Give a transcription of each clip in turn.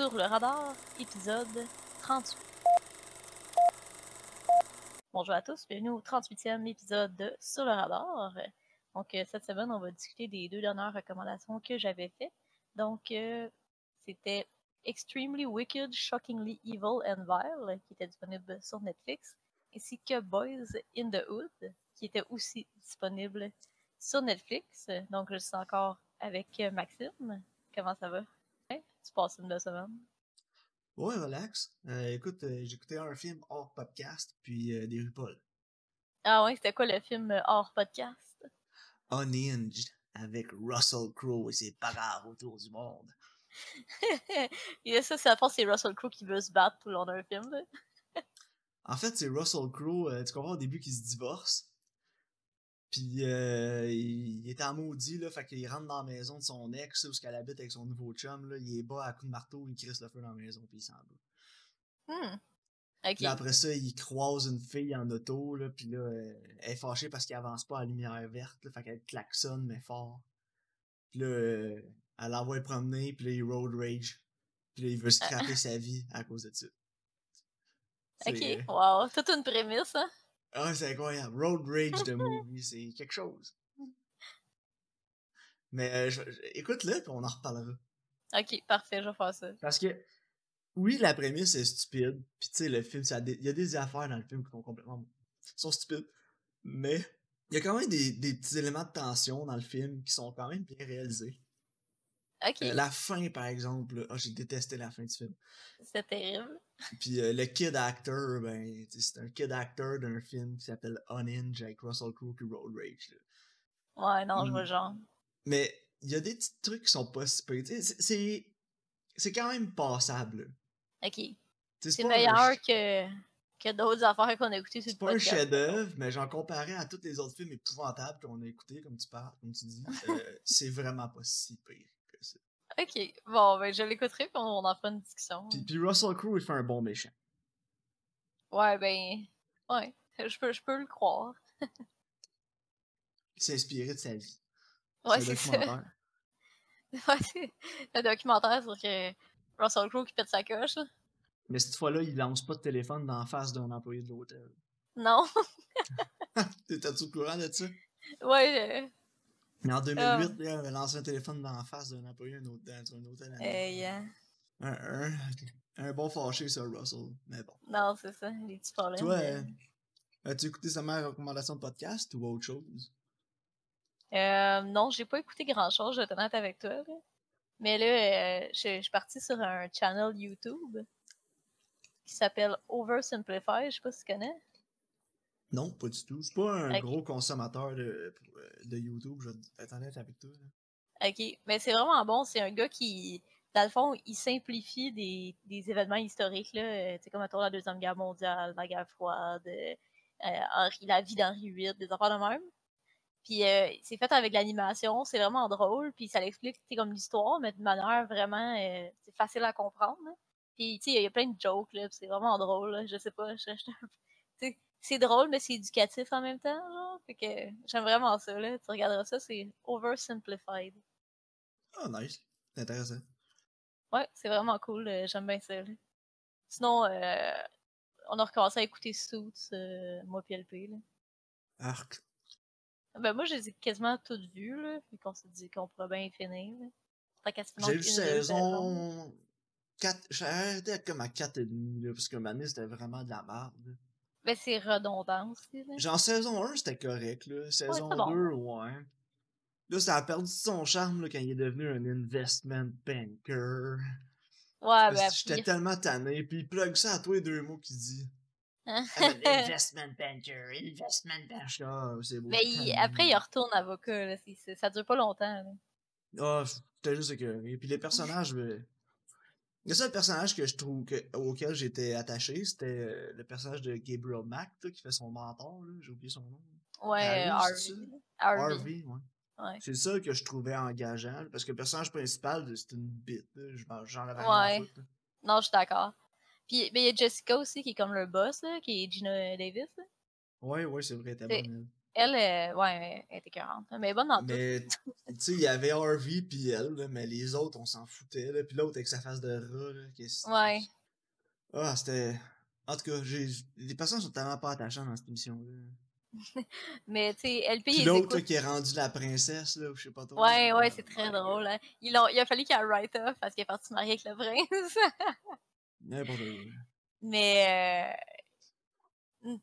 Sur le radar, épisode 38. Bonjour à tous, bienvenue au 38e épisode de Sur le radar. Donc, euh, cette semaine, on va discuter des deux dernières recommandations que j'avais faites. Donc, euh, c'était Extremely Wicked, Shockingly Evil and Vile, qui était disponible sur Netflix, ainsi que Boys in the Hood, qui était aussi disponible sur Netflix. Donc, je suis encore avec Maxime. Comment ça va? Tu passes une belle semaine? Ouais, relax. Euh, écoute, euh, écouté un film hors podcast, puis euh, des RuPaul. Ah ouais, c'était quoi le film euh, hors podcast? Unhinged, avec Russell Crowe et ses bagarres autour du monde. Et ça, c'est à force, c'est Russell Crowe qui veut se battre tout le long d'un film. En fait, c'est Russell Crowe, tu comprends au début qu'il se divorce. Puis euh, il, il est en maudit, là, fait qu'il rentre dans la maison de son ex, où qu'elle habite avec son nouveau chum, là, il est bas à coups de marteau, il crisse le feu dans la maison, puis il s'en va. Hmm. Ok. Puis après ça, il croise une fille en auto, là, puis là, euh, elle est fâchée parce qu'il avance pas à la lumière verte, là, fait qu'elle klaxonne, mais fort. Puis là, euh, elle l'envoie promener, puis là, il road rage. Puis là, il veut scraper sa vie à cause de ça. Ok, euh, wow. Toute une prémisse, hein? Ah, c'est incroyable. Road rage de movie, c'est quelque chose. Mais euh, écoute-le, puis on en reparlera. Ok, parfait, je vais faire ça. Parce que, oui, la prémisse est stupide. Puis tu sais, le film, il y a des affaires dans le film qui sont complètement sont stupides. Mais il y a quand même des, des petits éléments de tension dans le film qui sont quand même bien réalisés. Euh, la fin, par exemple, ah, j'ai détesté la fin du film. c'est terrible. Puis euh, le kid actor, ben, c'est un kid actor d'un film qui s'appelle Unhinged avec Russell Crowe et Road Rage. là. Ouais, non, je vois le genre. Mais il y a des petits trucs qui sont pas si C'est c'est- c'est quand même passable. là. Ok. C'est un meilleur que, que d'autres affaires qu'on a écoutées sur le C'est pas un chef-d'œuvre, mais j'en comparais à tous les autres films épouvantables qu'on a écoutés, comme tu parles, comme tu dis. euh, c'est vraiment pas si pire. Ok, bon, ben je l'écouterai puis on en fera une discussion. Puis, puis Russell Crowe, il fait un bon méchant. Ouais, ben, ouais, je peux, je peux le croire. Il s'est inspiré de sa vie. Ouais, C'est ça. Ouais, c'est le documentaire sur que Russell Crowe qui pète sa coche. Mais cette fois-là, il lance pas de téléphone dans la face d'un employé de l'hôtel. Non, T'es-tu au courant de ça? ouais, euh, Mais en Ah. 2008, là, il avait lancé un téléphone dans la face d'un employé d'un hôtel- dans un hôtel. hey, euh, Un, un, un bon fâché sur Russell. Mais bon. non, c'est ça, les petits problèmes. Toi, euh, as-tu écouté seulement recommandation de podcast ou autre chose? Euh, non, j'ai pas écouté grand chose, je vais être honnête avec toi. là. Mais là, euh, je, je suis partie sur un channel YouTube qui s'appelle Oversimplify, je sais pas si tu connais. Non, pas du tout. Je suis pas un gros consommateur de, de YouTube, je vais être honnête avec toi. là. Ok, mais c'est vraiment bon. C'est un gars qui, dans le fond, il simplifie des, des événements historiques, là. euh, Tu sais, comme autour de la Deuxième Guerre mondiale, la guerre froide, euh, euh, Henri- la vie d'Henri VIII, des affaires de même. Puis euh, c'est fait avec l'animation, c'est vraiment drôle, puis ça l'explique, sais, comme l'histoire, mais de manière vraiment, euh, c'est facile à comprendre. là. Puis, tu sais, il y a plein de jokes, là, c'est vraiment drôle, là. Je sais pas, je- je- c'est drôle, mais c'est éducatif en même temps, genre. Fait que j'aime vraiment ça, là. Tu regarderas ça, c'est Oversimplified. Ah, nice. C'est intéressant. Ouais, c'est vraiment cool. euh, J'aime bien ça. là. Sinon, euh, on a recommencé à écouter Suits, euh, moi pis LP. Là. Arc. Ben moi, je les ai quasiment toutes vues, là, vu qu'on s'est dit qu'on pourrait bien y finir. Là. Fait qu'à ce moment, J'ai saisons. saison 4. J'ai arrêté comme à 4,5, là, parce que année c'était vraiment de la merde. Ben c'est redondant aussi. Là. Genre, saison 1, c'était correct, là. Saison c'est bon. 2, ouais. Là, ça a perdu son charme, là, quand il est devenu un investment banker. Ouais, ben J'étais tellement tanné, puis il plug ça à toi les deux mots qu'il dit. Hein? An investment banker, investment banker. Ah, c'est beau. Mais il- après, il retourne avocat. Là. ça dure pas longtemps. Là. Ah, j'étais juste écœuré. Puis les personnages, ben, le seul personnage que je trouve que, auquel j'étais attaché, c'était euh, le personnage de Gabriel Mack, qui fait son mentor. J'ai oublié son nom. Ouais, Harvey, Harvey. ouais. Ouais. C'est ça que je trouvais engageant, parce que le personnage principal, c'est une bite, J'en avais rien Ouais. Non, je suis d'accord. Puis ben, il y a Jessica aussi qui est comme le boss, là, qui est Gina Davis. là. Ouais, ouais, c'est vrai, C'est- bonne. Elle. Elle, euh, ouais, elle était 40. Mais bonne dans Mais, tu sais, il y avait Harvey puis elle, là, mais les autres, on s'en foutait. Là. Puis l'autre avec sa face de rat. Là, est- Ouais. Ah, c'était. En tout cas, j'ai... les personnes sont tellement pas attachantes dans cette émission-là. Mais, tu sais, LP, Puis ils l'autre qui est rendu la princesse, là, ou je sais pas trop. Ouais, ouais, Ah, c'est très drôle. Hein. Il, a, il a fallu qu'elle write off parce qu'elle est partie se marier avec le prince. N'importe quoi. Mais, euh,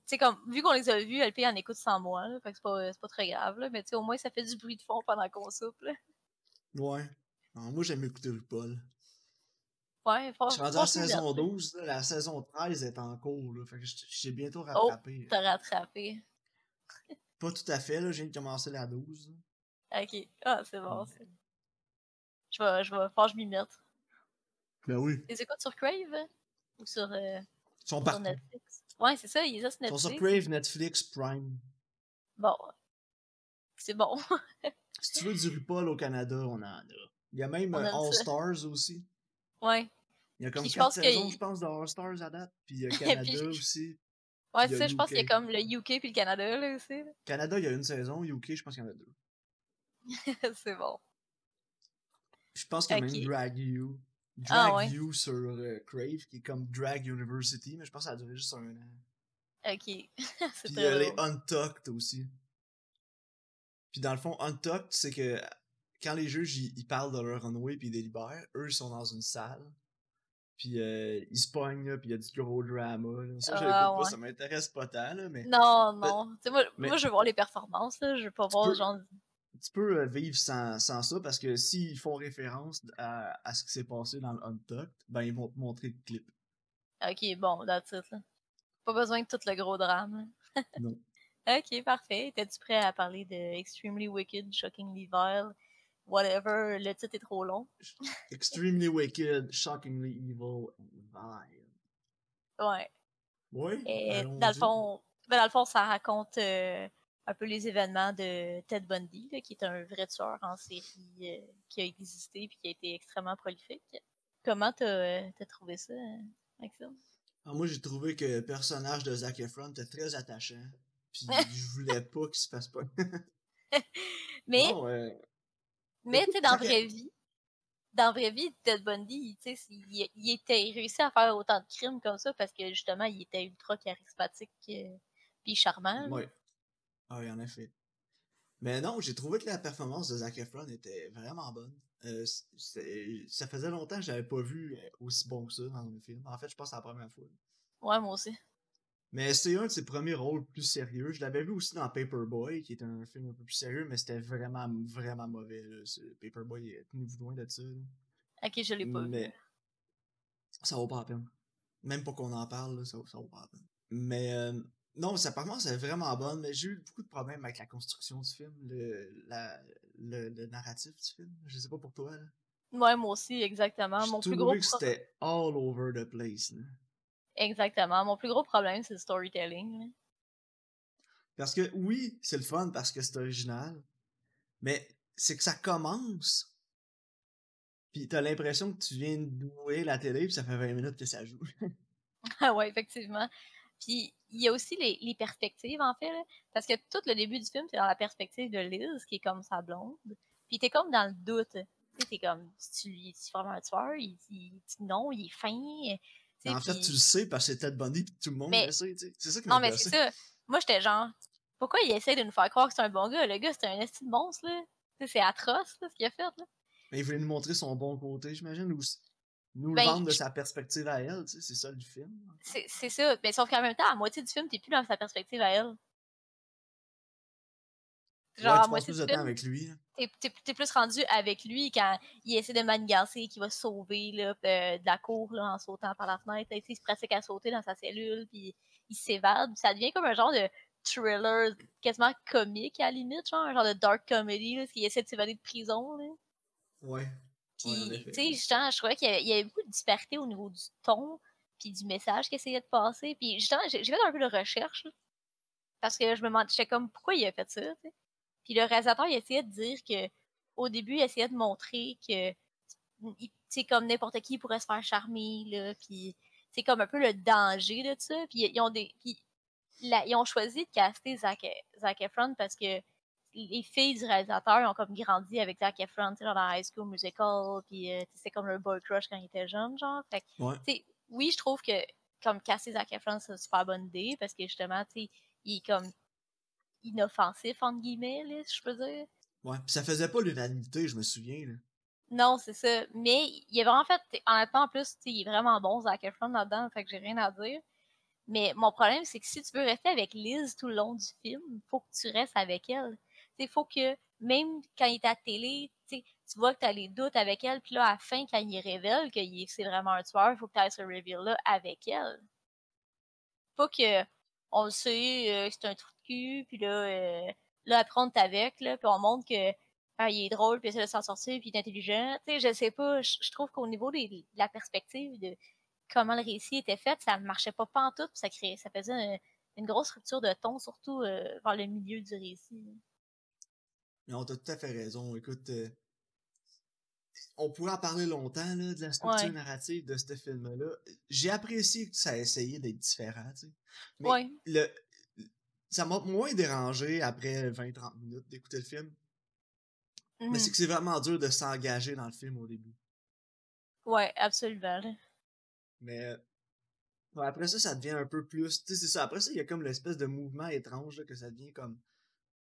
sais, comme, vu qu'on les a vus, LP en écoute sans moi, là, fait que c'est pas, c'est pas très grave, là. Mais, tu sais, au moins, ça fait du bruit de fond pendant qu'on soupe, là. Ouais. Alors, moi, j'aime écouter RuPaul. Ouais, faut, Je suis rendu se saison divertir. 12, là, la saison 13 est en cours, là. Fait que je- j'ai bientôt Oh. rattrapé. T'as rattrapé. Pas tout à fait, là, de commencer la 12. là. Ok. Ah, c'est bon, Ouais. Je vais, je vais, je m'y mette. Ben oui. Les écoutes sur Crave? hein? Ou sur, euh, Ils sont sur partout. Netflix? Ouais, c'est ça, ils ont sur Ils sont sur Netflix. Crave, Netflix, Prime. Bon. C'est bon. Si tu veux du RuPaul au Canada, on en a. Il y a même euh, All ça. Stars aussi. ouais. Il y a comme Puis je 4 pense que saisons, il- je pense, de All Stars à date. Puis il y a Canada Puis- aussi. Ouais, Il c'est ça, je pense qu'il y a comme le UK puis le Canada, là, aussi. là. Canada, il y a une saison. UK, je pense qu'il y en a deux. c'est bon. Je pense qu'il y a même Drag You. Ah, Drag ouais. You sur euh, Crave, qui est comme Drag University, mais je pense que ça a duré juste un an. Ok. c'est Puis il y a les. Untucked aussi. Puis dans le fond, Untucked, c'est que quand les juges ils, ils parlent de leur runway puis ils délibèrent, eux ils sont dans une salle. Puis euh, ils se pognent, là, puis il y a du gros drama. Là. Ça, Ah, l'écoute pas, ouais. ça m'intéresse pas tant, là, mais Non, non. Moi, mais- moi, je veux voir les performances, là. Je veux pas voir peux- genre. Tu peux euh, vivre sans, sans ça parce que s'ils font référence à, à ce qui s'est passé dans le Untucked, ben ils vont te montrer le clip. Ok, bon, that's it, là. Pas besoin de tout le gros drame. Non. ok, parfait. Étais-tu prêt à parler de Extremely Wicked, Shockingly Vile, whatever, le titre est trop long? Extremely wicked, shockingly evil, and vile. Ouais. Oui, Et dans le fond, ben, dans le fond, ça raconte euh, un peu les événements de Ted Bundy, là, qui est un vrai tueur en série euh, qui a existé puis qui a été extrêmement prolifique. Comment t'as euh, t'as trouvé ça, euh, Maxime? Ah, moi, j'ai trouvé que le personnage de Zac Efron était très attachant. Puis je voulais pas qu'il se fasse pas. Mais, Non, euh, mais écoute, tu sais, dans la vraie vie, dans la vraie vie, Ted Bundy, tu sais, il, il était il réussit à faire autant de crimes comme ça parce que justement, il était ultra charismatique euh, puis charmant. ouais. Ah oui, en effet. Mais non, j'ai trouvé que la performance de Zac Efron était vraiment bonne. Euh, ça faisait longtemps que j'avais pas vu euh, aussi bon que ça dans un film. En fait, je pense que c'est la première fois. Ouais, moi aussi. Mais c'est un de ses premiers rôles plus sérieux. Je l'avais vu aussi dans Paperboy, qui est un film un peu plus sérieux, mais c'était vraiment, vraiment mauvais. Là. Paperboy, tenez-vous loin de ça. là. Ok, je l'ai pas vu. Mais ça vaut pas la peine. Même pour qu'on en parle, là, ça, ça vaut pas la peine. Mais euh, non, sa performance est vraiment bonne, mais j'ai eu beaucoup de problèmes avec la construction du film, le, la, le, le narratif du film. Je sais pas pour toi. Là. Ouais, moi aussi, exactement. J'ai Mon plus gros que c'était all over the place. là. Exactement. Mon plus gros problème, c'est le storytelling. là. Parce que oui, c'est le fun parce que c'est original, mais c'est que ça commence. Puis t'as l'impression que tu viens d'ouvrir la télé puis ça fait 20 minutes que ça joue. Ah ouais, effectivement. Puis il y a aussi les, les perspectives, en fait, là, parce que tout le début du film, c'est dans la perspective de Liz, qui est comme sa blonde. Puis t'es comme dans le doute. Tu sais, t'es comme, si tu lui si vraiment un tueur, il, il dit non, il est fin. en fait, tu le sais parce que c'est Ted Bundy puis tout le monde Mais- le sait. C'est ça qui Non, m'a mais c'est ça. Moi, j'étais genre, pourquoi il essaie de nous faire croire que c'est un bon gars? Le gars, c'est un esti de monstre, là. C'est atroce, là, ce qu'il a fait, là. Mais il voulait nous montrer son bon côté, j'imagine, ou nous Ben, le vendre de sa perspective à elle, tu sais, c'est ça le film. C'est c'est ça. Mais sauf qu'en même temps, à moitié du film, t'es plus dans sa perspective à elle. Genre, ouais, tu moitié plus de temps avec lui. là. t'es plus rendu avec lui quand il essaie de manigancer, qu'il va se sauver là, euh, de la cour là, en sautant par la fenêtre. Il se pratique à sauter dans sa cellule, puis il s'évade. Ça devient comme un genre de thriller quasiment comique à la limite, genre un genre de dark comedy, là, qu'il essaie de s'évader de prison. Là. Ouais. Puis, Ouais, tu sais, justement, je trouvais qu'il y, y avait beaucoup de disparité au niveau du ton, puis du message qu'il essayait de passer. Puis, justement, j'ai fait un peu de recherche, parce que je me demandais, j'étais comme, pourquoi il a fait ça. Puis le réalisateur, il essayait de dire que, au début, il essayait de montrer que, comme n'importe qui pourrait se faire charmer, là, puis c'est comme un peu le danger de ça. Puis, ils ont des... Puis, la- ils ont choisi de caster Zac, Zac Efron parce que les filles du réalisateur ont comme grandi avec Zac Efron, tu sais, dans High School Musical, puis euh, c'est comme leur boy crush quand ils étaient jeunes, genre. Fait que, Ouais. tu sais, oui, je trouve que comme caster Zac Efron, c'est une super bonne idée parce que justement, tu sais, il est comme inoffensif, entre guillemets, là, si je peux dire. Ouais. Puis ça faisait pas l'unanimité, je me souviens. Là. Non, c'est ça. Mais il est vraiment fait, honnêtement, en plus, il est vraiment bon, Zac Efron, là-dedans, fait que j'ai rien à dire. Mais mon problème, c'est que si tu veux rester avec Liz tout le long du film, faut que tu restes avec elle. Il faut que, même quand il est à la télé, tu vois que tu as les doutes avec elle, puis là, à la fin, quand il révèle que c'est vraiment un tueur, il faut que tu ailles ce reveal-là avec elle. Pas que on le sait, euh, c'est un trou de cul, puis là, euh, là, après, on avec, puis on montre que ah, il est drôle, puis il essaie de s'en sortir, puis il est intelligent. Tu sais, je sais pas, je, trouve qu'au niveau de la perspective de comment le récit était fait, ça marchait pas pantoute, puis ça ça faisait une, une grosse rupture de ton, surtout euh, vers le milieu du récit. Non, t'as tout à fait raison. Écoute, euh, on pourrait en parler longtemps là, de la structure Ouais. narrative de ce film-là. J'ai apprécié que ça a essayé d'être différent, tu sais. Mais Ouais. le, ça m'a moins dérangé après 20-30 minutes d'écouter le film. Mais Mhm. c'est que c'est vraiment dur de s'engager dans le film au début. Ouais, absolument. Mais après ça, ça devient un peu plus. Tu sais, c'est ça. Après ça, il y a comme l'espèce de mouvement étrange là, que ça devient comme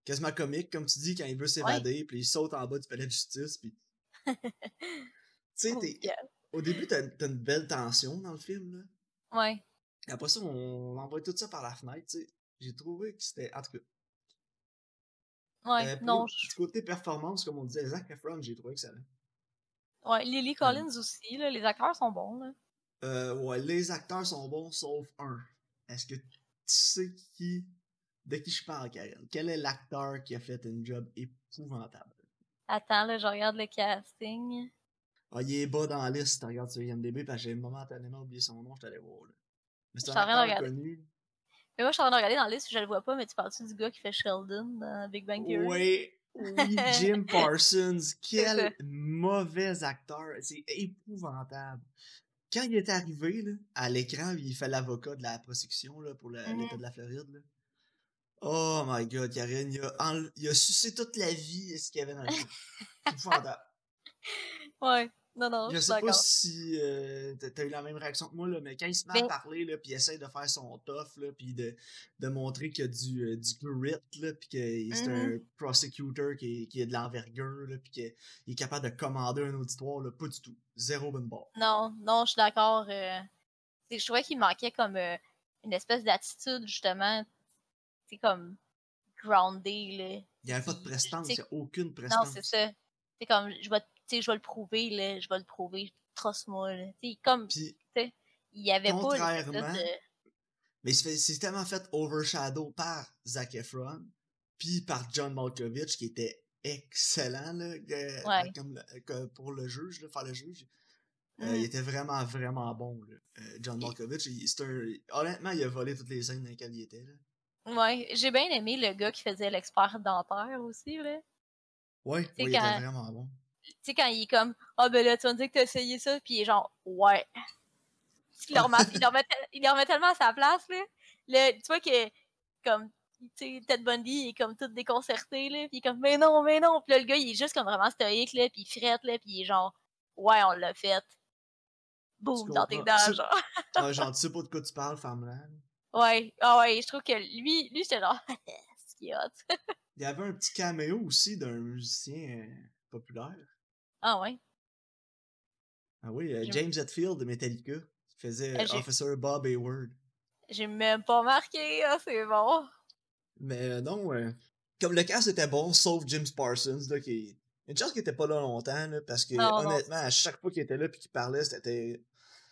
quasiment comique, comme tu dis, quand il veut s'évader, puis il saute en bas du palais de justice, puis. tu sais, Oh, au début, t'as t'as une belle tension dans le film, là. Ouais. Et après ça, on envoie tout ça par la fenêtre, tu sais. J'ai trouvé que c'était. En tout cas. Ouais. euh, non, petit côté performance, comme on disait, Zac Efron, j'ai trouvé que ça. ouais. Lily Collins aussi, là, les acteurs sont bons. Là. Euh, ouais, les acteurs sont bons, sauf un. Est-ce que tu sais qui. De qui je parle, Karen? Quel est l'acteur qui a fait un job épouvantable? Attends, là, je regarde le casting. Ah, il est bas dans la liste, tu regardes sur IMDB, parce que j'ai momentanément oublié son nom, je t'allais voir, là. Mais c'est un acteur connu. Mais moi, je suis en train de regarder dans la liste, je le vois pas, mais tu parles-tu du gars qui fait Sheldon dans Big Bang Theory? Oui, oui, Jim Parsons. Quel mauvais acteur. C'est épouvantable. Quand il est arrivé là, à l'écran, il fait l'avocat de la prosecution là, pour l'État de la Floride. là. Oh my god, Karen, il a, enle- il a sucé toute la vie ce qu'il y avait dans le épouvantable. Ouais. Non, non, Je sais pas si euh, t'as- eu la même réaction que moi, là, mais quand il se met à parler, là, puis il essaie de faire son tough, là, puis de, de montrer qu'il y a du, euh, du grit, là, puis que c'est un Mhm. prosecutor qui, est- qui a de l'envergure, là, puis qu'il est capable de commander un auditoire, là, pas du tout. Zéro bonne barre. Non, non, je suis d'accord. euh, je trouvais qu'il manquait comme euh, une espèce d'attitude, justement. C'est comme groundé, là. Il n'y avait pas de prestance, il n'y a aucune Non, prestance. c'est ça. C'est comme, je vais, je vais le prouver, là. Je vais le prouver. Trosse-moi, là. Comme, Puis, il y avait pas de... mais c'est tellement fait overshadow par Zac Efron, puis par John Malkovich, qui était excellent, là, euh, Ouais. comme, le- que- pour le juge, là, faire le juge. Euh, Mhm. il était vraiment, vraiment bon, là. Euh, John Malkovich. il- c'est un... Honnêtement, il a volé toutes les scènes dans lesquelles il était. Là. Ouais, j'ai bien aimé le gars qui faisait l'expert dentaire aussi, là. Ouais, il était vraiment bon. Tu sais, quand il est comme, ah ben là, tu vas me dire que t'as essayé ça, puis il est genre, ouais. Il le remet, il le remet, tel- il le remet tellement à sa place, là. Le, tu vois que, comme, tu sais, Ted Bundy, il est comme tout déconcerté, là, puis il est comme, mais non, mais non. Puis là, le gars, il est juste comme vraiment stoïque, là, puis il frette, là, puis il est genre, ouais, on l'a fait. Boum, dans tes dents, genre. Ah, genre, tu sais pas de quoi tu parles, femme-là. Ouais, ah ouais, je trouve que lui, lui, j'étais genre, c'est qui est hot. Il y avait un petit caméo aussi d'un musicien euh, populaire. Ah ouais. Ah oui, euh, James Hetfield de Metallica, qui faisait euh, Officer Bob Hayward. J'ai même pas marqué, ah, c'est bon. Mais euh, non, euh, comme le cast était bon, sauf James Parsons, là, qui Une chance qu'il était pas là longtemps, là, parce que Non, non, honnêtement, à chaque fois qu'il était là puis qu'il parlait, c'était.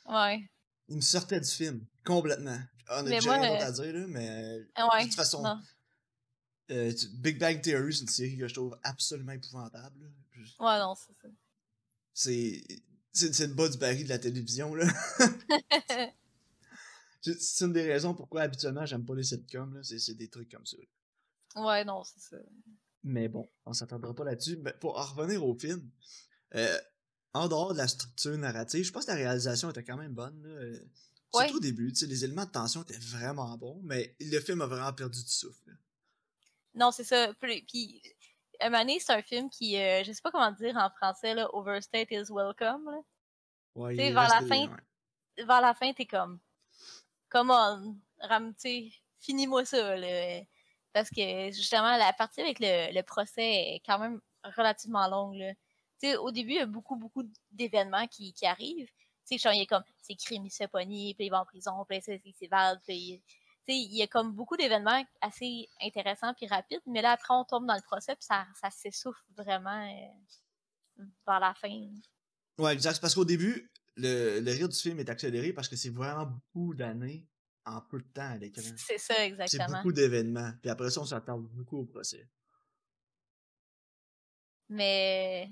Ouais. Il me sortait du film, complètement. On Mais a moi, rien d'autre euh, à dire, là, mais. euh, Ah Ouais. De toute façon, euh, Big Bang Theory, c'est une série que je trouve absolument épouvantable. là. Je- Ouais, non, c'est ça. C'est. C'est le bas du baril de la télévision, là. C'est- une des raisons pourquoi habituellement j'aime pas les sitcoms, là. C'est des trucs comme ça. ouais, non, c'est ça. Mais bon, on s'attendra pas là-dessus. Mais pour en revenir au film, euh, en dehors de la structure narrative, je pense que la réalisation était quand même bonne. là. Ouais. Surtout au début, tu sais, les éléments de tension étaient vraiment bons, mais le film a vraiment perdu du souffle. Non, c'est ça. Puis, donné, c'est un film qui, euh, je sais pas comment dire en français, là, Overstate is welcome. là. Ouais, vers la fin, ouais. vers la fin, t'es comme, come on, ram, tu sais, finis-moi ça, là. Parce que, justement, la partie avec le, le procès est quand même relativement longue, là. Au début, il y a beaucoup, beaucoup d'événements qui, qui arrivent. Tu sais, il y a comme, c'est crime, il se puis il va en prison, puis c'est- il s'évade, puis il- tu sais, il y a comme beaucoup d'événements assez intéressants puis rapides, mais là, après, on tombe dans le procès, puis ça, ça s'essouffle vraiment euh, vers la fin. Ouais, exact. C'est parce qu'au début, le, le rire du film est accéléré parce que c'est vraiment beaucoup d'années en peu de temps à l'écran. C'est ça, C'est exactement. beaucoup d'événements. Puis après ça, on s'attend beaucoup au procès. Mais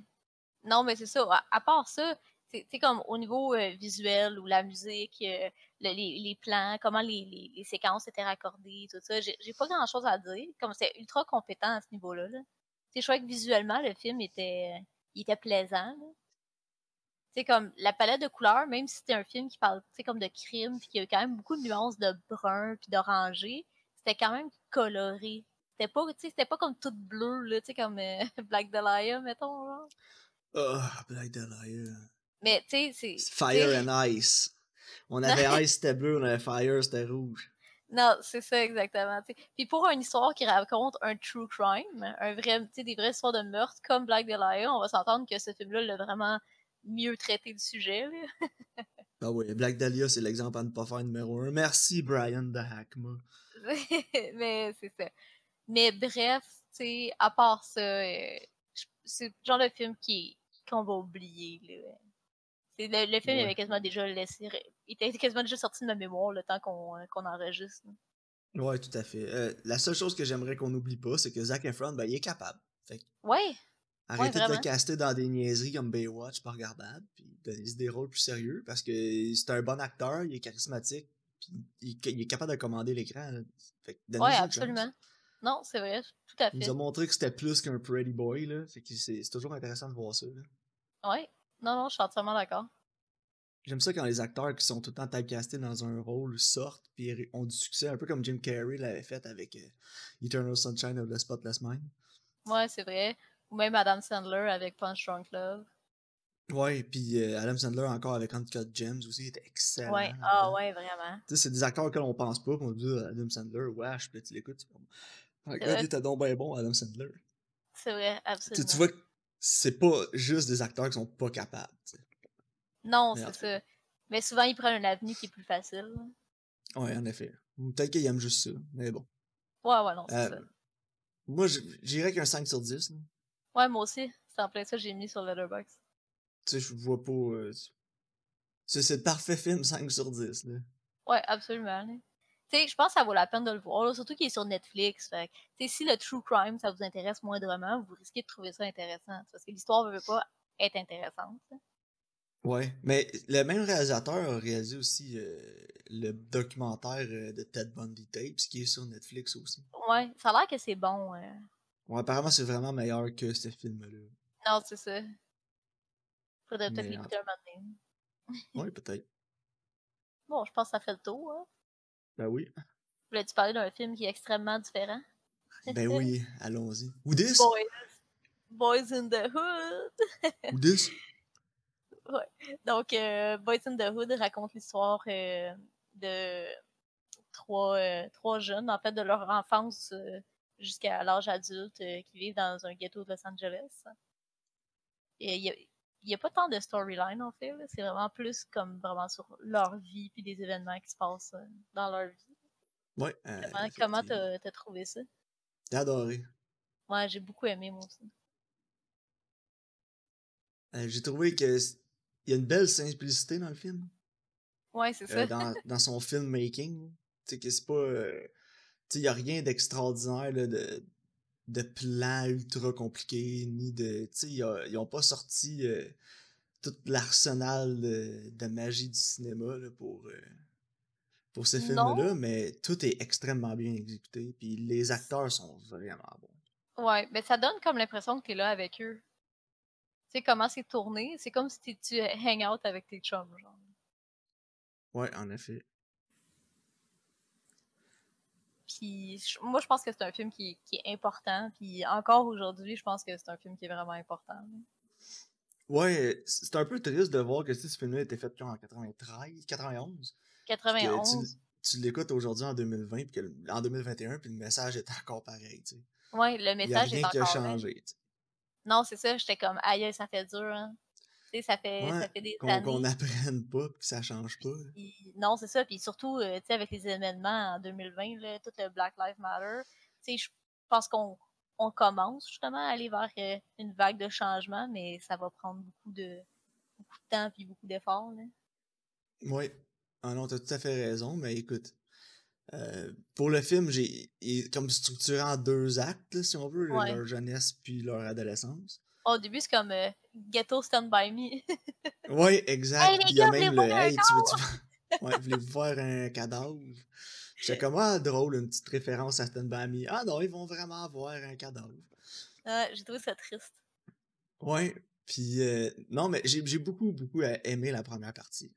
non, mais c'est ça. À, à part ça, c'est comme au niveau euh, visuel ou la musique, euh, le- les, plans, comment les, séquences étaient raccordées, tout ça, j'ai pas grand chose à dire. Comme c'est ultra compétent à ce niveau-là. Là. Je crois que visuellement, le film était, il était plaisant. C'est comme la palette de couleurs, même si c'était un film qui parle comme de crime, puis qu'il y a quand même beaucoup de nuances de brun puis d'orangé, c'était quand même coloré. C'était pas, pas comme tout bleu, là, comme euh, Black Dahlia, mettons, là. Ah, Black Dahlia. Mais, tu sais, c'est... Fire and Ice. On avait Ice, c'était bleu, on avait Fire, c'était rouge. Non, c'est ça, exactement. Puis pour une histoire qui raconte un true crime, un vrai, des vraies histoires de meurtre comme Black Dahlia, on va s'entendre que ce film-là l'a vraiment mieux traité le sujet. Ah oui, Black Dahlia, c'est l'exemple à ne pas faire numéro un. Merci, Brian de Hackma. mais c'est ça. Mais bref, tu sais, à part ça, euh, c'est le genre de film qui qu'on va oublier. Là. Le, le film Ouais. avait quasiment déjà laissé, il était quasiment déjà sorti de ma mémoire le temps qu'on euh, enregistre. Ouais, tout à fait. Euh, la seule chose que j'aimerais qu'on n'oublie pas, c'est que Zac Efron, ben, il est capable. Fait que Ouais, arrêtez de le caster dans des niaiseries comme Baywatch, pas regardable, puis donnez des rôles plus sérieux, parce que c'est un bon acteur, il est charismatique, puis il, il est capable de commander l'écran. Fait que donnez-lui ouais, chance. absolument. Non, c'est vrai, tout à Il fait. nous a montré que c'était plus qu'un pretty boy, là. Fait que c'est c'est toujours intéressant de voir ça, là. Ouais, non, non, je suis entièrement d'accord. J'aime ça quand les acteurs qui sont tout le temps typecastés dans un rôle sortent puis ont du succès, un peu comme Jim Carrey l'avait fait avec euh, Eternal Sunshine of the Spotless Mind. Ouais, c'est vrai. Ou même Adam Sandler avec Punch Drunk Love. Ouais, puis euh, Adam Sandler encore avec Uncut Gems aussi, il était excellent. Ouais, ah ouais, vraiment. Tu sais, c'est des acteurs auxquels on pense pas, qu'on dit ah, Adam Sandler, wesh, puis tu l'écoutes, tu comme, Ah, il était donc bien bon, Adam Sandler. C'est vrai, Tu absolument. tu vois que c'est pas juste des acteurs qui sont pas capables, tu sais. Non, c'est ça. Mais souvent, ils prennent un avenue qui est plus facile. Ouais, en effet. Peut-être qu'ils aiment juste ça, mais bon. Ouais, ouais, non, c'est Euh, ça. Moi, j'irais qu'un 5 sur 10, là. Ouais, moi aussi. C'est en plein ça que j'ai mis sur Letterboxd. Tu sais, je vois pas. euh, c'est c'est le parfait film 5 sur 10, là. Ouais, absolument. là. Sais, je pense que ça vaut la peine de le voir, là, surtout qu'il est sur Netflix. Fait si le true crime, ça vous intéresse moindrement, vous risquez de trouver ça intéressant. Parce que l'histoire ne veut pas être intéressante. là. Ouais. Mais le même réalisateur a réalisé aussi euh, le documentaire euh, de Ted Bundy Tapes, qui est sur Netflix aussi. Ouais, ça a l'air que c'est bon. euh. Ouais, apparemment, c'est vraiment meilleur que ce film-là. Non, c'est ça. Faudrait peut-être l'écouter un moment donné. Ouais, peut-être. Bon, je pense que ça fait le tour. Hein. Ben oui. Voulais-tu parler d'un film qui est extrêmement différent? Ben oui, allons-y. Ou 10? Boys. Boys in the Hood. Ou 10? Donc, euh, Boys in the Hood raconte l'histoire euh, de trois, euh, trois jeunes, en fait, de leur enfance euh, jusqu'à l'âge adulte, euh, qui vivent dans un ghetto de Los Angeles. Et il y a, il y a pas tant de storyline, en fait. C'est vraiment plus comme vraiment sur leur vie puis des événements qui se passent euh, dans leur vie. Ouais. euh, Comment- t'as trouvé ça? J'ai adoré. Moi, j'ai beaucoup aimé, moi aussi. Euh, J'ai trouvé que il y a une belle simplicité dans le film. Ouais, c'est euh, ça. dans, dans son filmmaking. Tu sais, que c'est pas. tu sais, il y a rien d'extraordinaire, de, de plan ultra compliqué, ni de. Tu sais, ils a- ils ont pas sorti euh, tout l'arsenal de, de magie du cinéma, là, pour. euh, pour ces Non. films-là, mais tout est extrêmement bien exécuté, puis les acteurs sont vraiment bons. Ouais, mais ça donne comme l'impression que t'es là avec eux. Tu sais, comment c'est tourné, c'est comme si tu hang out avec tes chums, genre. Ouais, en effet. Puis moi, je pense que c'est un film qui, qui est important. Puis encore aujourd'hui, je pense que c'est un film qui est vraiment important. Ouais, c'est un peu triste de voir que ce film-là a été fait en 93, 91. puis que 91. tu, tu l'écoutes aujourd'hui en 2020, puis que, en 2021, puis le message est encore pareil, tu sais. Ouais, le Il y a message est rien qui a changé, tu sais. Non, c'est ça. J'étais comme, aïe, ça fait dur. Hein. Sais, ça fait, ça fait des qu'on années. qu'on apprenne pas, puis que ça change pas. Puis- non, c'est ça. Puis surtout, euh, tu sais, avec les événements en 2020, là, tout le Black Lives Matter, tu sais, je pense qu'on on commence justement à aller vers euh, une vague de changement, mais ça va prendre beaucoup de, beaucoup de temps puis beaucoup d'efforts. Ouais. Ah non, t'as tout à fait raison, mais écoute. euh, pour le film, j'ai il est comme structuré en deux actes, là, si on veut, Ouais. leur jeunesse puis leur adolescence. Au début, c'est comme euh, Ghetto Stand By Me. Ouais, exact. Hey, il y a même le Hey, tu veux-tu ouais, voulez-vous voir un cadavre? J'étais comme ah drôle, une petite référence à Stan By Me. Ah non, ils vont vraiment voir un cadavre. Ah, J'ai trouvé ça triste. Ouais. Puis euh, non, mais j'ai beaucoup, beaucoup aimé la première partie.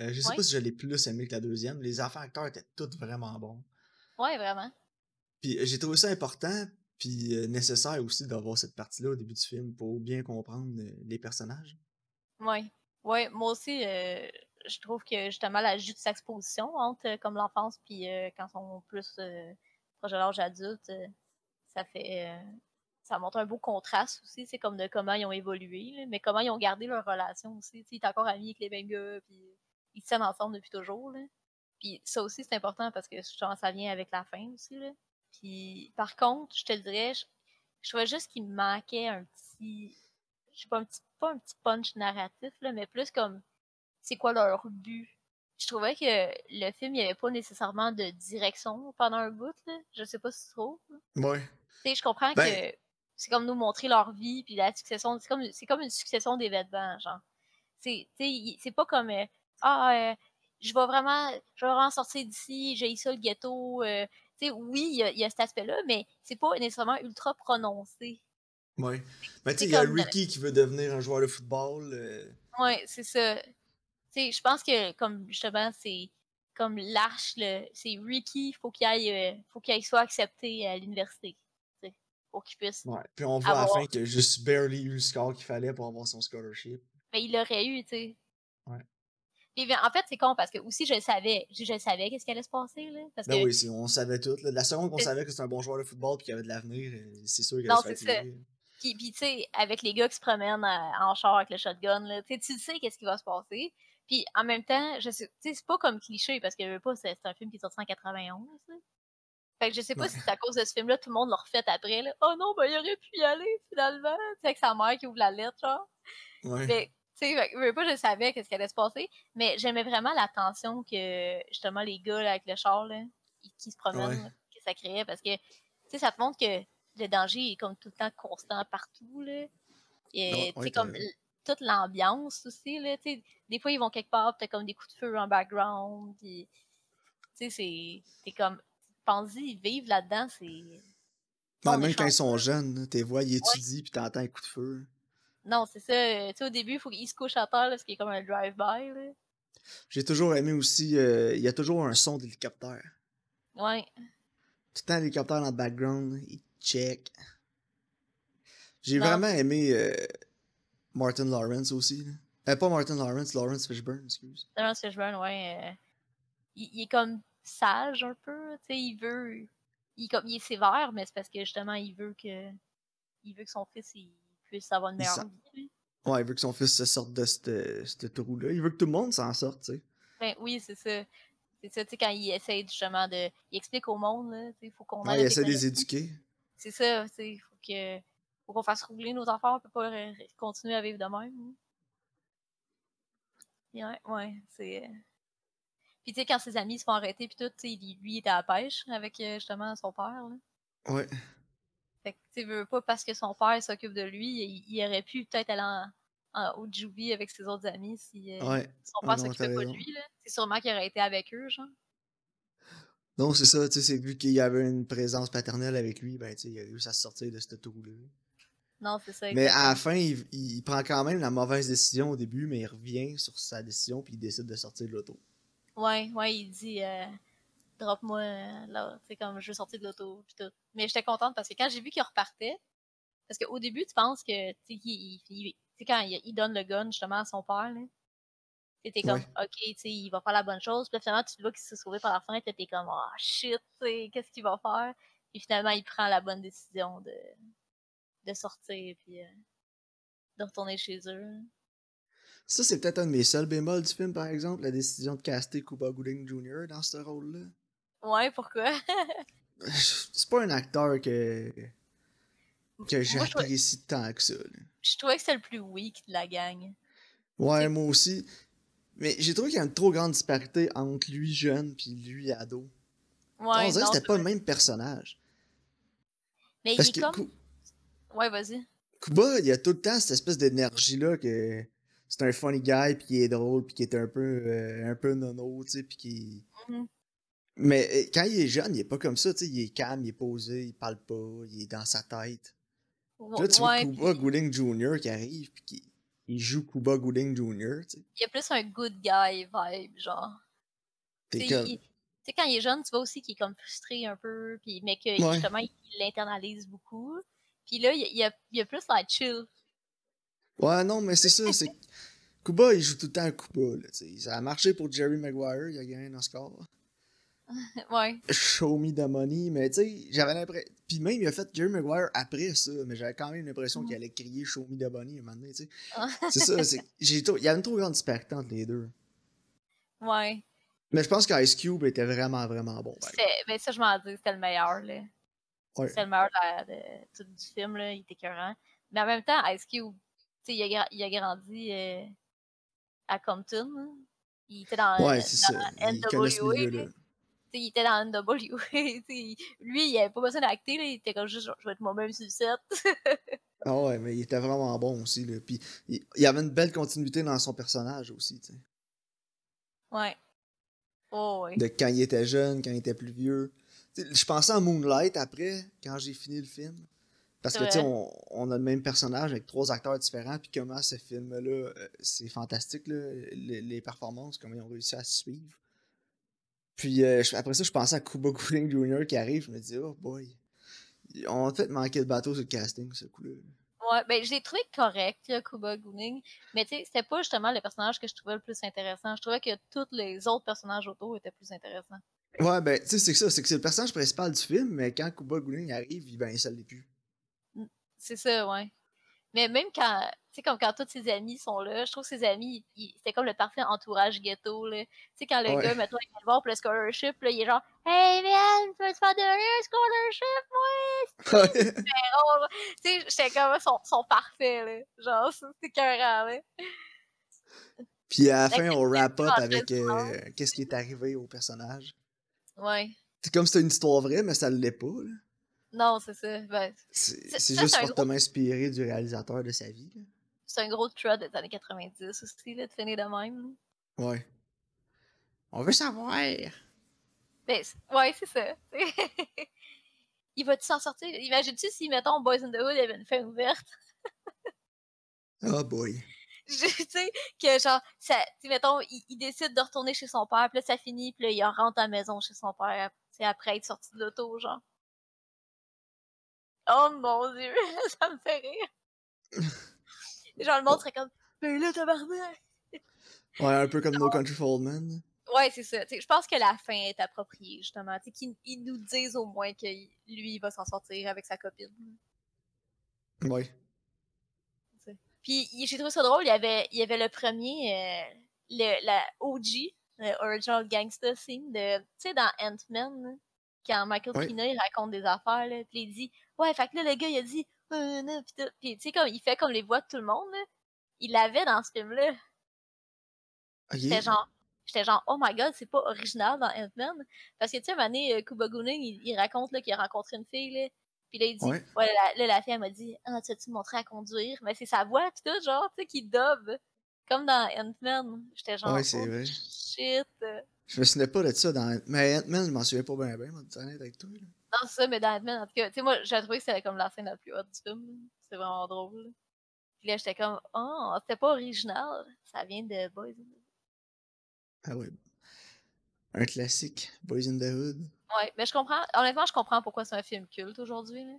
Euh, je sais Ouais. pas si je l'ai plus aimé que la deuxième. Les affaires acteurs étaient tous vraiment bons. Ouais, vraiment. Puis j'ai trouvé ça important, puis euh, nécessaire aussi d'avoir cette partie-là au début du film pour bien comprendre euh, les personnages. Ouais. Ouais, moi aussi, euh, je trouve que justement la juxtaposition entre euh, comme l'enfance puis quand ils sont plus proche de l'âge adulte, ça fait ça montre un beau contraste aussi, c'est comme de comment ils ont évolué, mais comment ils ont gardé leur relation aussi. Ils sont encore amis avec les mêmes gars, puis ils tiennent ensemble depuis toujours. Là. Puis ça aussi, c'est important parce que ça vient avec la fin aussi. Là. Puis par contre, je te le dirais, je, je trouvais juste qu'il me manquait un petit. Je sais pas, un petit, pas un petit punch narratif, là, mais plus comme c'est quoi leur but? Je trouvais que le film, il n'y avait pas nécessairement de direction pendant un bout. Là. Je sais pas si tu trouves. Ouais. Tu sais, je comprends Ben- que c'est comme nous montrer leur vie, puis la succession. C'est comme, c'est comme une succession d'événements, genre. C'est, tu sais, il- c'est pas comme euh, Ah, euh, je vais vraiment, je vais vraiment sortir d'ici, j'ai ça le ghetto. euh. Oui, il y a, il y a cet aspect-là, mais c'est pas nécessairement ultra prononcé. Ouais. Mais tu sais, il y a Ricky qui veut devenir un joueur de football. euh, Ouais, c'est ça. Tu sais, je pense que, comme, justement, c'est comme l'arche, c'est Ricky, faut qu'il aille, euh, faut qu'il soit accepté à l'université. Pour qu'il puisse. Ouais. Puis on voit à la fin qu'il a juste barely eu le score qu'il fallait pour avoir son scholarship. Mais il l'aurait eu, tu sais. Ouais. Puis, ben, en fait, c'est con parce que aussi je le savais. Je, je le savais qu'est-ce qui allait se passer, là. Parce Ben que, oui, on savait tout. là. La seconde qu'on savait que c'était un bon joueur de football et qu'il avait de l'avenir, euh, c'est sûr qu'il allait se faire puis, puis, tu sais, avec les gars qui se promènent euh, en char avec le shotgun, là, tu sais, tu sais qu'est-ce qui va se passer. Puis, en même temps, je sais, c'est pas comme cliché parce que, je veux pas, c'est un film qui est sorti en 91, tu sais. Fait que je sais pas Ouais. si c'est à cause de ce film-là, tout le monde l'a refait après, là. Oh non, ben, il aurait pu y aller, finalement. Tu sais, avec sa mère qui ouvre la lettre, genre. Ouais. Mais, tu sais, je pas, je savais qu'est-ce qui allait se passer, mais j'aimais vraiment la tension que, justement, les gars, là, avec le char, là, qui- se promènent, Ouais. que ça créait, parce que, tu sais, ça te montre que le danger est comme tout le temps constant partout, là. Et, tu sais, comme toute l'ambiance aussi, là, tu sais, des fois, ils vont quelque part, t'as comme des coups de feu en background, pis, tu sais, c'est, t'es comme, pense-y, vivre là-dedans, c'est... Est même quand ils sont jeunes, t'es vois, ils étudient puis t'entends un coup de feu. Non, c'est ça, euh, tu sais, au début, il faut qu'ils se couchent à terre, là, ce qui est comme un drive-by. J'ai toujours aimé aussi, euh, il y a toujours un son d'hélicoptère. Ouais. Tout le temps l'hélicoptère dans le background, il check. J'ai vraiment aimé euh, Martin Lawrence aussi. Là. Euh, pas Martin Lawrence, Lawrence Fishburne, excuse. Lawrence Fishburne, ouais. il, il est comme sage un peu, tu sais, il veut. Il, est comme, il est sévère, mais c'est parce que justement, il veut que. Il veut que son fils il puisse avoir une Il meilleure vie. Ouais, il veut que son fils se sorte de cette trou-là. Il veut que tout le monde s'en sorte, tu sais. Ben oui, c'est ça. C'est ça, tu sais, quand il essaie justement de. Il explique au monde, là, tu sais, il faut qu'on Ouais, il essaie de les éduquer. C'est ça, tu sais, il faut que. Faut qu'on fasse rouler nos enfants, on peut pas continuer à vivre de même. hein. Ouais, ouais, c'est. euh, Puis tu sais, quand ses amis se font arrêter, puis tout, tu sais, lui, il était à la pêche avec euh, justement son père, là. Ouais. Fait que, tu veux pas parce que son père s'occupe de lui, il, il aurait pu peut-être aller en, en au juvie avec ses autres amis si euh, Ouais. son Ouais, père s'occupait pas de lui, là. C'est sûrement qu'il aurait été avec eux, genre. Non, c'est ça, tu sais, vu qu'il y avait une présence paternelle avec lui, ben, tu sais, il a réussi à se sortir de cette trou-là. Non, c'est ça. Mais à la fin, il, il prend quand même la mauvaise décision au début, mais il revient sur sa décision puis il décide de sortir de l'auto. Ouais, ouais, il dit euh, drop-moi euh, là, tu sais, comme je veux sortir de l'auto, puis tout. Mais j'étais contente parce que quand j'ai vu qu'il repartait, parce qu'au début, tu penses que, tu sais, il, il- quand il, donne le gun justement à son père, là, t'étais comme, ok, tu sais, il va faire la bonne chose, puis là, finalement, tu le vois qu'il s'est sauvé par la fenêtre, t'es comme, oh shit, tu sais, qu'est-ce qu'il va faire? Puis finalement, il prend la bonne décision de, de sortir, puis euh, de retourner chez eux. Ça, c'est peut-être un de mes seuls bémols du film, par exemple, la décision de caster Cuba Gooding Jr. dans ce rôle-là. Ouais, pourquoi? C'est pas un acteur que, que j'apprécie tant que ça. là. je trouvais que c'était le plus weak de la gang. Ouais, C'est- moi aussi. Mais j'ai trouvé qu'il y a une trop grande disparité entre lui jeune puis lui ado. Ouais, On dirait que c'était c'est pas le même personnage. Mais Parce il que est comme... Ouais, vas-y. Kuba, il y a tout le temps cette espèce d'énergie-là que c'est un funny guy puis qui est drôle puis qui est un peu, euh, un peu nono, tu sais, puis qui... Mhm. Mais euh, quand il est jeune, il est pas comme ça, tu sais, il est calme, il est posé, il parle pas, il est dans sa tête. Puis là, tu vois Kuba puis Gooding Jr. qui arrive puis qui il joue Kuba Gooding Jr., tu sais. il y a plus un good guy vibe, genre. T'es Tu sais, comme... il- tu sais, quand il est jeune, tu vois aussi qu'il est comme frustré un peu, puis, mais que Ouais. justement, il l'internalise beaucoup. Puis là, il y a, il y a, il y a plus la chill. Ouais, non, mais c'est ça, c'est... Kuba, il joue tout le temps à Kuba, là, tu sais. Ça a marché pour Jerry Maguire, il a gagné un Oscar. Ouais. Show me the money, mais tu sais, j'avais l'impression. Puis même, il a fait Jerry Maguire après ça, mais j'avais quand même l'impression Mhm. qu'il allait crier Show me the money un moment donné, tu sais. Ah. C'est ça, c'est. j'ai trop- Il y avait une trop grande disparité entre les deux. ouais. Mais je pense qu'Ice Cube était vraiment, vraiment bon. C'était- Ben, ça, je m'en dis, c'était le meilleur, là. Ouais. C'était le meilleur de du film, là. Il était écœurant. Mais en même temps, Ice Cube, tu sais, il, a il a grandi euh, à Compton. là. Il était dans, Ouais, c'est dans ça. NWA, il était dans sais, lui, il avait pas besoin d'acter. Il était comme juste, je vais être moi-même sur le set. Ah ouais, mais il était vraiment bon aussi, là. Puis il, avait une belle continuité dans son personnage aussi, tu sais. ouais. Oh, ouais. De quand il était jeune, quand il était plus vieux. Je pensais à Moonlight après, quand j'ai fini le film. Parce que, tu sais, on a le même personnage avec trois acteurs différents, puis comment ce film-là, euh, c'est fantastique, là, les, les performances, comment ils ont réussi à se suivre. Puis euh, après ça, je pensais à Cuba Gooding Jr. qui arrive, je me dis, oh boy. Ils ont fait manquer de bateau sur le casting, ce coup-là. Ouais, ben, je l'ai trouvé correct, là, Cuba Gooding. Mais tu sais, c'était pas justement le personnage que je trouvais le plus intéressant. Je trouvais que tous les autres personnages autour étaient plus intéressants. Ouais, ben, tu sais, c'est que ça, c'est que c'est le personnage principal du film, mais quand Cuba Gooding arrive, il- ben, ça l'est plus. C'est ça, ouais. Mais même quand, tu sais, comme quand tous ses amis sont là, je trouve que ses amis, c'était comme le parfait entourage ghetto, là. Tu sais, quand le Ouais. gars, mettons, il vient le voir pour le scholarship, là, il est genre, Hey man, tu veux te faire donner un scholarship, ouais? drôle. Tu sais, j'étais comme, sont parfaits, là. Genre, c'est c'est écœurant, là. Puis à la fin, on wrap up avec euh, qu'est-ce qui est arrivé au personnage? Ouais. C'est comme si c'était une histoire vraie, mais ça l'est pas. là. Non, c'est ça. Ben, C'est juste fortement inspiré du réalisateur de sa vie. c'est un gros trot des années 90 aussi, là, de finir de même. Ouais. On veut savoir. Ben, ouais, c'est ça. il va-tu s'en sortir? Imagine-tu si, mettons, Boys in the Hood avait une fin ouverte? Oh boy. Je- tu sais, que genre, ça, mettons, il, il décide de retourner chez son père, puis là, ça finit, puis là, il rentre à la maison chez son père, après être sorti de l'auto, genre. Oh mon dieu, ça me fait rire. genre, le monde serait comme, ben là, tabarnak! Ouais, un peu comme No Country for Old Men. Ouais, c'est ça. Je pense que la fin est appropriée, justement. Qu'ils ils nous disent au moins que lui, il va s'en sortir avec sa copine. Ouais. Puis j'ai trouvé ça drôle, il y avait, il y avait le premier, euh, le, la OG, le Original Gangsta Scene, de, tu sais, dans Ant-Man, quand Michael Ouais. Pena, il raconte des affaires, là, puis il dit, ouais, fait que là, le gars, il a dit, euh, non, pis tout. Tu sais, comme, il fait comme les voix de tout le monde, là. Il l'avait dans ce film-là. J'étais genre, j'étais genre, oh my god, c'est pas original dans Ant-Man. Parce que, tu sais, un moment donné, euh, Cuba Gooding, il, il raconte, là, qu'il a rencontré une fille, là. Puis là, il dit, Ouais. ouais, la, là, la fille, elle m'a dit, ah, tu as-tu montré à conduire? Mais c'est sa voix, pis tout, genre, tu sais, qui dub. Comme dans Ant-Man. J'étais genre, Ouais, c'est oh, vrai. shit. Je me souvenais pas de ça dans. Mais Ant-Man, je m'en souviens pas bien, bien, honnête avec toi. là. Non, c'est ça, mais dans Ant-Man, en tout cas, tu sais, moi, j'ai trouvé que c'était comme la scène la plus haute du film. C'est vraiment drôle. là. Puis là, j'étais comme, oh, c'était pas original. Ça vient de Boys. in the- Ah ouais. Un classique, Boys in the Hood. Ouais, mais je comprends. Honnêtement, je comprends pourquoi c'est un film culte aujourd'hui. là.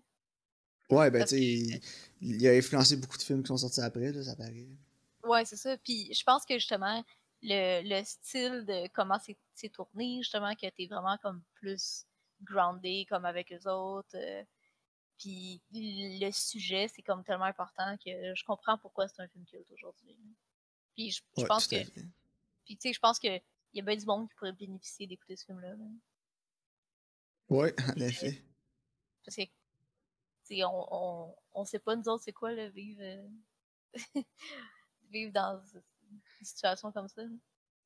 Ouais, ben tu sais, il, il a influencé beaucoup de films qui sont sortis après, là, ça paraît. Ouais, c'est ça. Puis je pense que justement, le, le style de comment c'est c'est tourné, justement, que t'es vraiment comme plus groundé comme avec eux autres. euh, puis le sujet, c'est comme tellement important que je comprends pourquoi c'est un film culte aujourd'hui. Puis je, je Ouais, pense que. Puis tu sais, je pense que il y a bien du monde qui pourrait bénéficier d'écouter ce film-là. là. Ouais, en effet. Parce que, tu sais, on, on, on sait pas, nous autres, c'est quoi, là, vivre, euh, vivre dans une situation comme ça.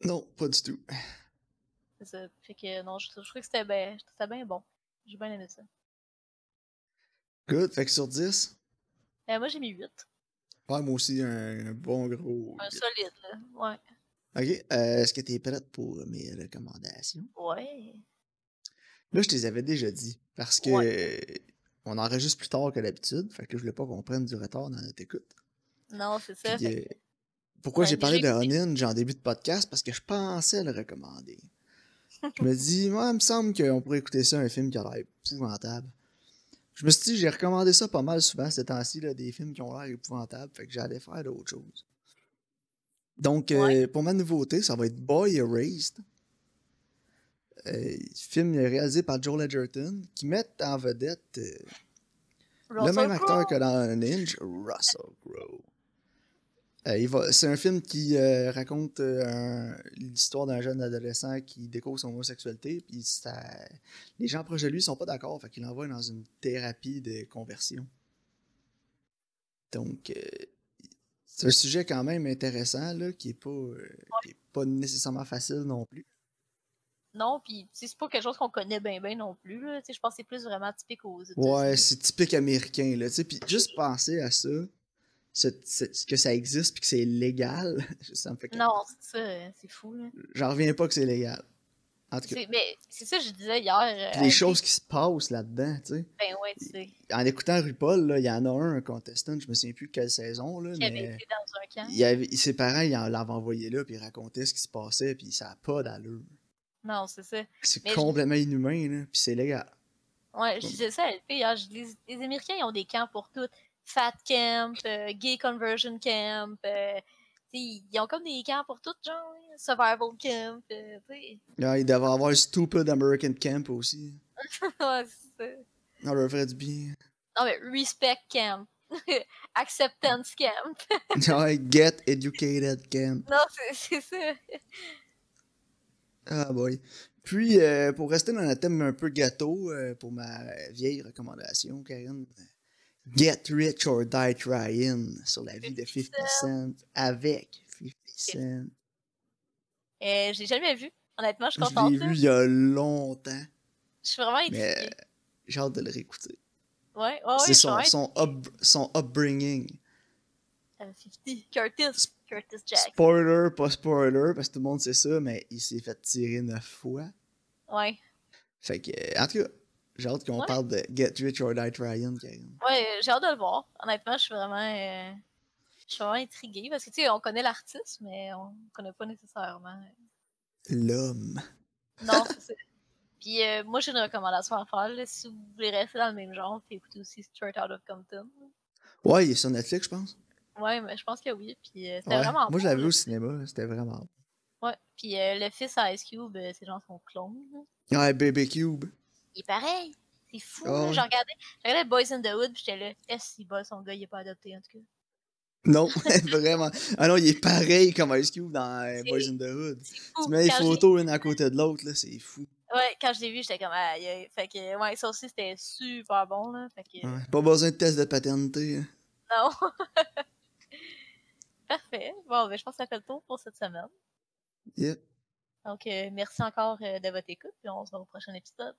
Non, pas du tout. C'est ça. Fait que, non, je, je trouvais que c'était bien, c'était bien bon. J'ai bien aimé ça. Good, fait que sur 10, Euh, moi, j'ai mis 8. ouais, moi aussi, un, un bon gros. Un solide, là. Ouais. Ok, euh, est-ce que t'es prête pour mes recommandations? Ouais. Là, je te les avais déjà dit, parce que Ouais. on enregistre plus tard que d'habitude, fait que je voulais pas qu'on prenne du retard dans notre écoute. Non, c'est ça. Puis, euh, pourquoi j'ai parlé de écouté. Oninge en début de podcast? Parce que je pensais le recommander. Je me dis, moi, il me semble qu'on pourrait écouter ça, un film qui a l'air épouvantable. Je me suis dit, j'ai recommandé ça pas mal souvent ces temps-ci, des films qui ont l'air épouvantables, fait que j'allais faire d'autres choses. Donc, euh, pour ma nouveauté, ça va être Boy Erased. Euh, film réalisé par Joel Edgerton, qui met en vedette euh, le même acteur que dans Ninja, Russell Crowe. Euh, c'est un film qui euh, raconte euh, l'histoire d'un jeune adolescent qui découvre son homosexualité, puis ça, les gens proches de lui sont pas d'accord, fait qu'il l'envoie dans une thérapie de conversion. Donc, c'est un sujet quand même intéressant, là, qui est pas, qui est pas nécessairement facile non plus. Non, puis c'est pas quelque chose qu'on connaît bien bien non plus. Je pense que c'est plus vraiment typique aux États-Unis. Ouais, c'est typique américain, là, puis juste penser à ça, ce- ce- que ça existe puis que c'est légal, ça me fait Non, c'est ça, c'est fou. Là. J'en reviens pas que c'est légal. En tout cas, C'est- Mais c'est ça que je disais hier. euh, les choses qui se passent là-dedans, tu sais. Ben ouais, tu sais. En écoutant RuPaul, il y en a un, un contestant, je me souviens plus quelle saison, là, Qui avait mais été dans un camp. il avait, ses parents, l'avaient envoyé là, puis ils racontaient ce qui se passait, puis ça a pas d'allure. Non, c'est ça. C'est Mais je- complètement inhumain, là, puis c'est légal. Ouais, je disais ça à LP hier. je dis, Les, les Américains, ils ont des camps pour tout. Fat camp, euh, gay conversion camp. euh, ils ont comme des camps pour tout, genre. Survival camp. euh, tu sais. Là, il devait avoir Stupid American Camp aussi. ouais, c'est ça. On leur ferait du bien. Non, mais respect camp. Acceptance camp. Ouais, Get Educated Camp. Non, c'est ça. Ah boy. Puis, euh, pour rester dans le thème un peu gâteau, pour ma vieille recommandation, Karine, Get Rich or Die Trying sur la vie de 50 Cent avec 50 Cent. Euh, je l'ai jamais vu. Honnêtement, je suis Je contente. l'ai là. vu il y a longtemps, Je suis vraiment intriguée. euh, j'ai hâte de le réécouter. Ouais, ouais, ouais, C'est je son, son, up- son upbringing. Euh, 50. Curtis. Curtis Jack. Spoiler, pas spoiler, parce que tout le monde sait ça, mais il s'est fait tirer neuf fois. Ouais. Fait que, euh, en tout cas, j'ai hâte qu'on Ouais. parle de Get Rich or Die Trying. Ouais, j'ai hâte de le voir. Honnêtement, je suis vraiment. euh, Je suis vraiment intriguée parce que, tu sais, on connaît l'artiste, mais on connaît pas nécessairement. euh, L'homme. Non, c'est ça. Puis euh, moi, j'ai une recommandation à faire. là, si vous voulez rester dans le même genre, puis écouter aussi Straight Out of Compton. Ouais, il est sur Netflix, je pense. Ouais, mais je pense que oui. Puis euh, c'était Ouais. vraiment Moi, je l'avais au cinéma, c'était vraiment. Ouais. Puis euh, le fils à Ice Cube, euh, c'est genre son clone. là. Ouais, Baby Cube. Il est pareil. C'est fou. Ah. J'ai regardé, regardé Boys in the Hood, puis j'étais là, est-ce qu'il bat son gars, il est pas adopté en tout cas. Non, vraiment. Ah non, il est pareil comme Ice Cube dans euh, Boys in the Hood. Fou. Tu mets les photos une à côté de l'autre, là, c'est fou. Ouais, quand je l'ai vu, j'étais comme, aïe, aïe. Fait que, ouais, ça aussi, c'était super bon, là. Fait que, Ouais, Pas besoin de test de paternité. hein. non. Parfait. Bon, ben, je pense que ça fait le tour pour cette semaine. Yep. Donc, euh, merci encore euh, de votre écoute, puis on se voit au prochain épisode.